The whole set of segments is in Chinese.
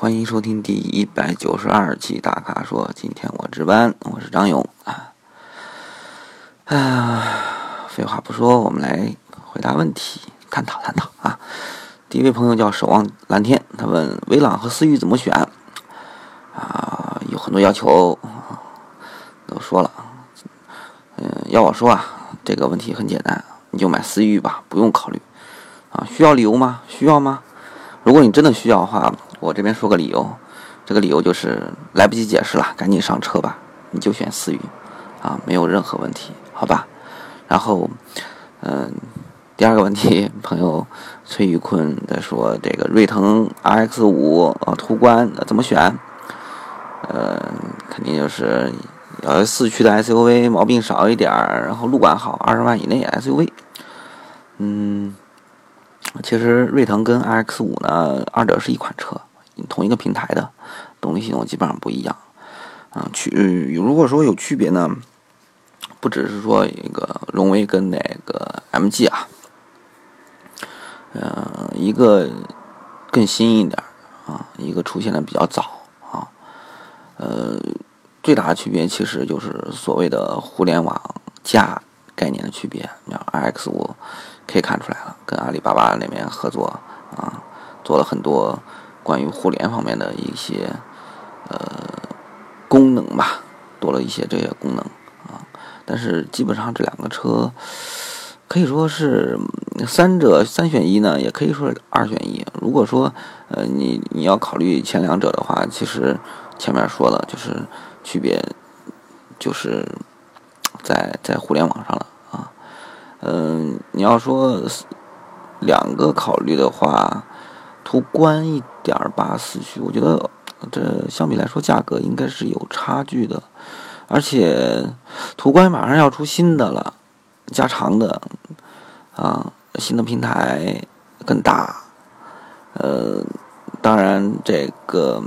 欢迎收听第一百九十二期大咖说。今天我值班，我是张勇啊。哎呀，废话不说，我们来回答问题，探讨探讨啊。第一位朋友叫守望蓝天，他问威朗和思域怎么选啊？有很多要求，都说了。嗯，要我说啊，这个问题很简单，你就买思域吧，不用考虑啊。需要理由吗？需要吗？如果你真的需要的话，我这边说个理由，这个理由就是来不及解释了，赶紧上车吧，你就选思域，啊，没有任何问题，好吧？然后，嗯，第二个问题，朋友崔宇坤在说这个锐腾 RX 五呃途观怎么选？呃，肯定就是要四驱的 SUV，毛病少一点儿，然后路感好，二十万以内 SUV，嗯。其实锐腾跟 RX 五呢，二者是一款车，同一个平台的，动力系统基本上不一样。啊，区如果说有区别呢，不只是说一个荣威跟那个 MG 啊，呃，一个更新一点啊，一个出现的比较早啊，呃，最大的区别其实就是所谓的互联网加概念的区别。你看 RX 五。可以看出来了，跟阿里巴巴那边合作啊，做了很多关于互联方面的一些呃功能吧，多了一些这些功能啊。但是基本上这两个车可以说是三者三选一呢，也可以说是二选一。如果说呃你你要考虑前两者的话，其实前面说了就是区别就是在在互联网上了啊。嗯，你要说两个考虑的话，途观一点八四驱，我觉得这相比来说价格应该是有差距的，而且途观马上要出新的了，加长的啊，新的平台更大，呃，当然这个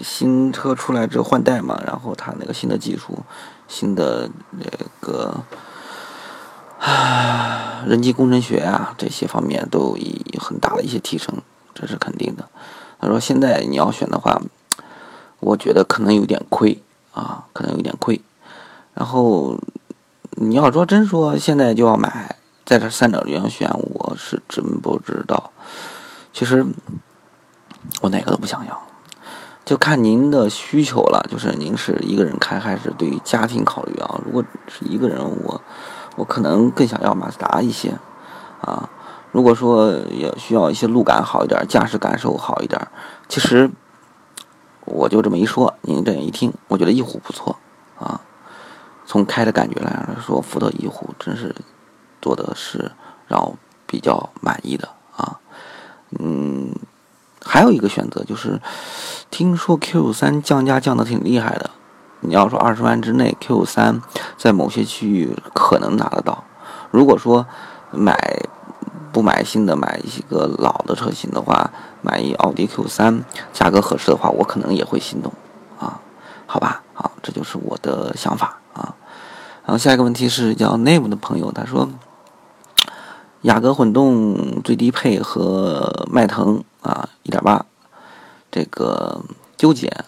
新车出来之后换代嘛，然后它那个新的技术，新的那个。啊，人机工程学啊，这些方面都有很大的一些提升，这是肯定的。他说：“现在你要选的话，我觉得可能有点亏啊，可能有点亏。然后你要说真说现在就要买，在这三者里面选，我是真不知道。其实我哪个都不想要，就看您的需求了。就是您是一个人开还是对于家庭考虑啊？如果是一个人，我。”我可能更想要马自达一些，啊，如果说也需要一些路感好一点，驾驶感受好一点，其实我就这么一说，您这样一听，我觉得翼虎不错，啊，从开的感觉来说，福特翼虎真是做的是让我比较满意的啊，嗯，还有一个选择就是，听说 Q 三降价降的挺厉害的。你要说二十万之内，Q 三在某些区域可能拿得到。如果说买不买新的，买一个老的车型的话，买一奥迪 Q 三，价格合适的话，我可能也会心动啊。好吧，好，这就是我的想法啊。然后下一个问题是叫 Name 的朋友，他说雅阁混动最低配和迈腾啊一点八，这个纠结。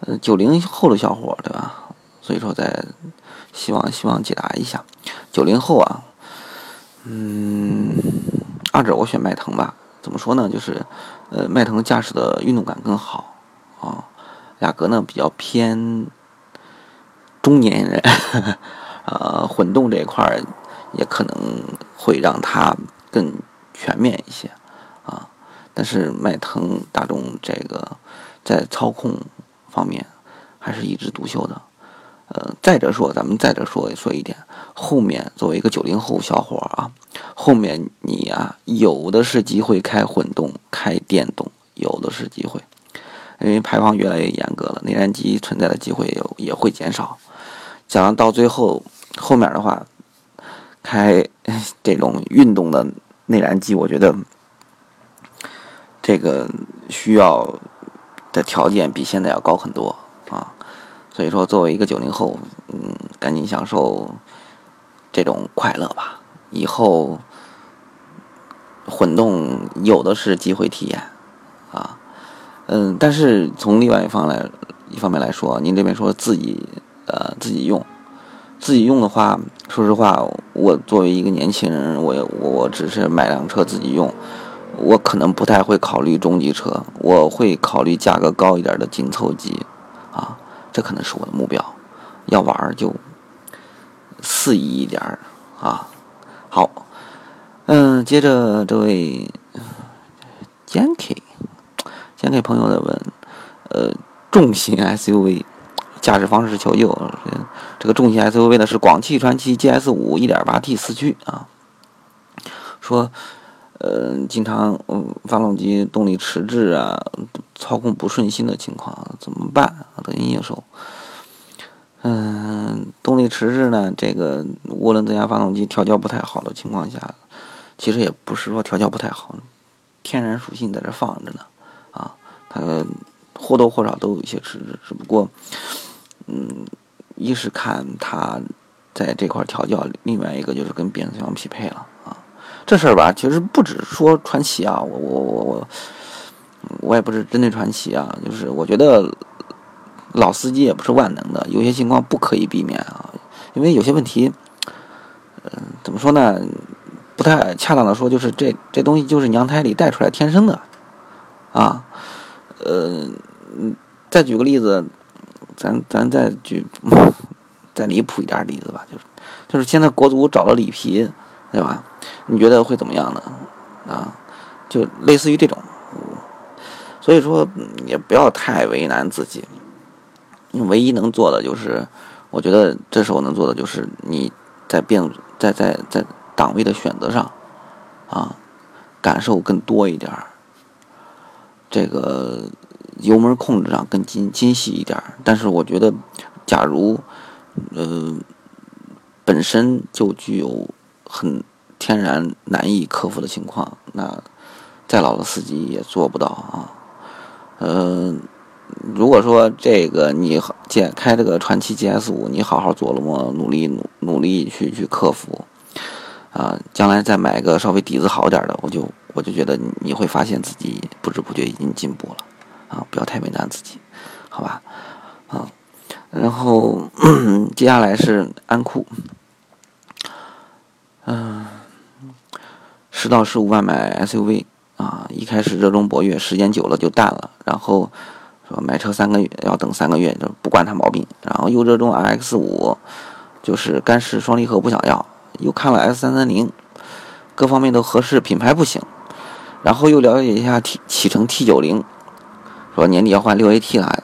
呃，九零后的小伙对吧？所以说，在希望希望解答一下，九零后啊，嗯，二者我选迈腾吧。怎么说呢？就是，呃，迈腾驾驶的运动感更好啊。雅阁呢比较偏中年人，呃，混动这一块儿也可能会让它更全面一些啊。但是迈腾、大众这个在操控。方面还是一枝独秀的，再者说，咱们再者说说一点，后面作为一个九零后小伙啊，后面你啊有的是机会开混动、开电动，有的是机会，因为排放越来越严格了，内燃机存在的机会也也会减少。讲到最后，后面的话，开这种运动的内燃机，我觉得这个需要。的条件比现在要高很多，所以说作为一个九零后，嗯，赶紧享受这种快乐吧。以后混动有的是机会体验啊，嗯，但是从另外一方来一方面来说，您这边说自己呃自己用，自己用的话，说实话，我作为一个年轻人，我我我只是买辆车自己用，我可能不太会考虑中级车，我会考虑价格高一点的紧凑级，这可能是我的目标。要玩就肆意一点啊。好，嗯，接着这位 Janky。先给朋友的问，呃，重型 SUV 驾驶方式求救。这个重型 SUV 呢是广汽传祺 GS 五 1.8T 四驱啊。说，呃，经常嗯发动机动力迟滞啊，操控不顺心的情况怎么办？得心应手。嗯，动力迟滞呢，这个涡轮增压发动机调教不太好的情况下，其实也不是说调教不太好，天然属性在这放着呢。啊它或多或少都有一些迟滞，只不过，嗯，一是看它在这块调教，另外一个就是跟变速箱匹配了。这事儿吧，其实不止说传奇啊，我我我我，我也不是针对传奇啊，就是我觉得老司机也不是万能的，有些情况不可以避免啊，因为有些问题，嗯，怎么说呢？不太恰当的说，就是这这东西就是娘胎里带出来天生的啊。呃，再举个例子，咱咱再举 再离谱一点例子吧，就是就是现在国足找了里皮，对吧？你觉得会怎么样呢？啊，就类似于这种，所以说也不要太为难自己。唯一能做的就是，我觉得这时候能做的就是你在变在在在档位的选择上，啊，感受更多一点儿。这个油门控制上更精精细一点但是我觉得，假如呃本身就具有很天然难以克服的情况，那再老的司机也做不到啊。嗯，如果说这个你解开这个传奇 GS 五，你好好琢磨，努力努努力去去克服啊，将来再买个稍微底子好点的，我就。我就觉得你会发现自己不知不觉已经进步了，啊，不要太为难自己，好吧，啊，然后 接下来是安酷，十到十五万买 SUV 啊，一开始热衷博越，时间久了就淡了，然后说买车三个月要等三个月，就不惯他毛病，然后又热衷 RX 五，就是干式双离合不想要，又看了 S 三三零，各方面都合适，品牌不行。然后又了解一下启启程 T 九零，说年底要换六 AT 了，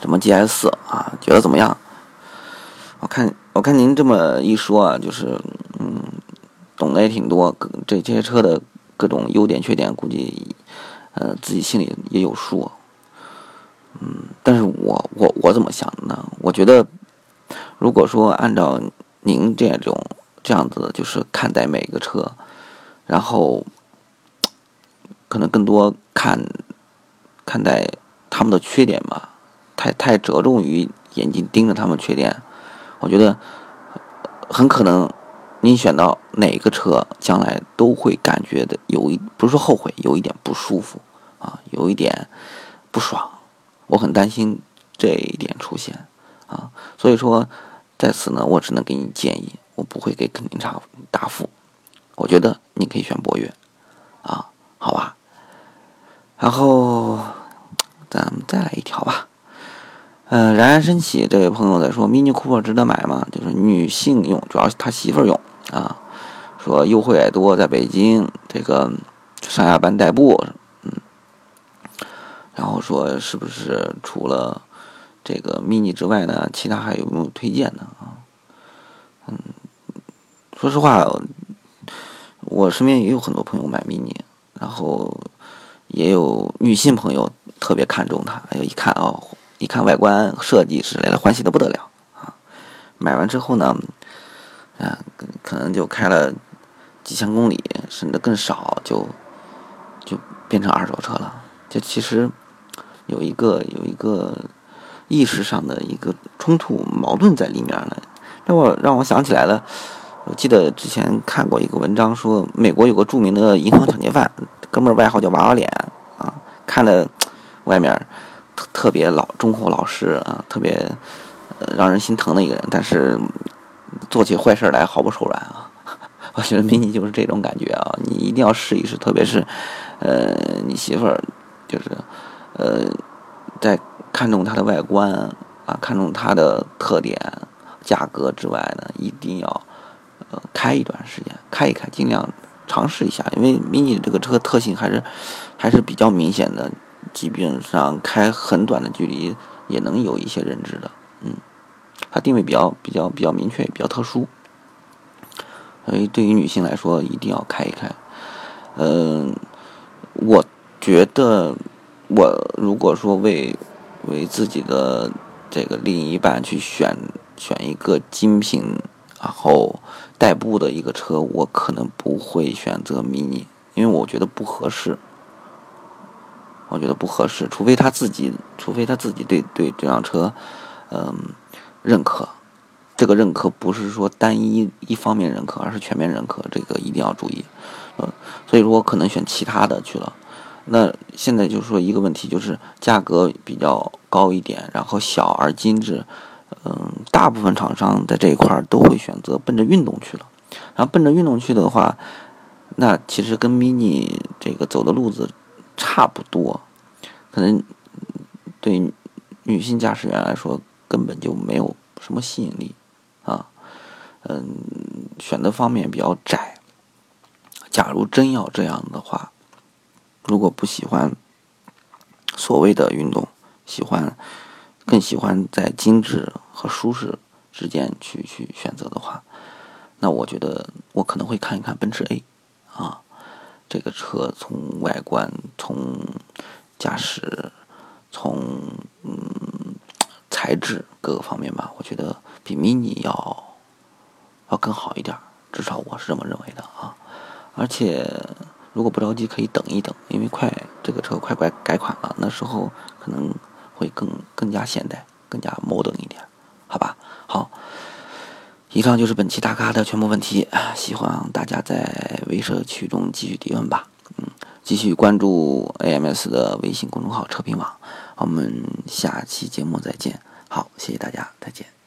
什么 GS 四啊，觉得怎么样？我看我看您这么一说啊，就是嗯，懂得也挺多，这这些车的各种优点缺点，估计呃自己心里也有数。嗯，但是我我我怎么想的呢？我觉得，如果说按照您这种这样子，就是看待每个车，然后。可能更多看看待他们的缺点吧，太太着重于眼睛盯着他们缺点，我觉得很可能你选到哪个车，将来都会感觉的有一不是说后悔，有一点不舒服啊，有一点不爽，我很担心这一点出现啊，所以说在此呢，我只能给你建议，我不会给肯定差答复，我觉得你可以选博越啊，好吧。然后，咱们再来一条吧。嗯，冉冉升起这位朋友在说，Mini Cooper 值得买吗？就是女性用，主要是他媳妇儿用啊。说优惠也多，在北京这个上下班代步，嗯。然后说是不是除了这个 Mini 之外呢，其他还有没有推荐的啊？嗯，说实话，我身边也有很多朋友买 Mini，然后。也有女性朋友特别看重它，哎呦，一看哦，一看外观设计之类的，欢喜的不得了啊！买完之后呢，啊，可能就开了几千公里，甚至更少，就就变成二手车了。这其实有一个有一个意识上的一个冲突矛盾在里面了，让我让我想起来了。我记得之前看过一个文章，说美国有个著名的银行抢劫犯。哥们儿外号叫娃娃脸啊，看了外面特别老忠厚老实啊，特别呃让人心疼的一个人，但是做起坏事来毫不手软啊。我觉得 mini 就是这种感觉啊，你一定要试一试，特别是呃你媳妇儿就是呃在看中它的外观啊，看中它的特点、价格之外呢，一定要呃开一段时间，开一开，尽量。尝试一下，因为 mini 这个车特性还是还是比较明显的，基本上开很短的距离也能有一些认知的。嗯，它定位比较比较比较明确，比较特殊，所以对于女性来说一定要开一开。嗯，我觉得我如果说为为自己的这个另一半去选选一个精品。然后代步的一个车，我可能不会选择 mini，因为我觉得不合适。我觉得不合适，除非他自己，除非他自己对对这辆车，嗯，认可。这个认可不是说单一一方面认可，而是全面认可，这个一定要注意。嗯，所以说我可能选其他的去了。那现在就是说一个问题，就是价格比较高一点，然后小而精致。嗯，大部分厂商在这一块都会选择奔着运动去了，然后奔着运动去的话，那其实跟 mini 这个走的路子差不多，可能对女性驾驶员来说根本就没有什么吸引力啊。嗯，选择方面比较窄。假如真要这样的话，如果不喜欢所谓的运动，喜欢。更喜欢在精致和舒适之间去去选择的话，那我觉得我可能会看一看奔驰 A，啊，这个车从外观、从驾驶、从嗯材质各个方面吧，我觉得比 Mini 要要更好一点，至少我是这么认为的啊。而且如果不着急，可以等一等，因为快这个车快改改款了，那时候可能。会更更加现代，更加 modern 一点，好吧？好，以上就是本期大咖的全部问题，希望大家在微社区中继续提问吧。嗯，继续关注 AMS 的微信公众号车评网，我们下期节目再见。好，谢谢大家，再见。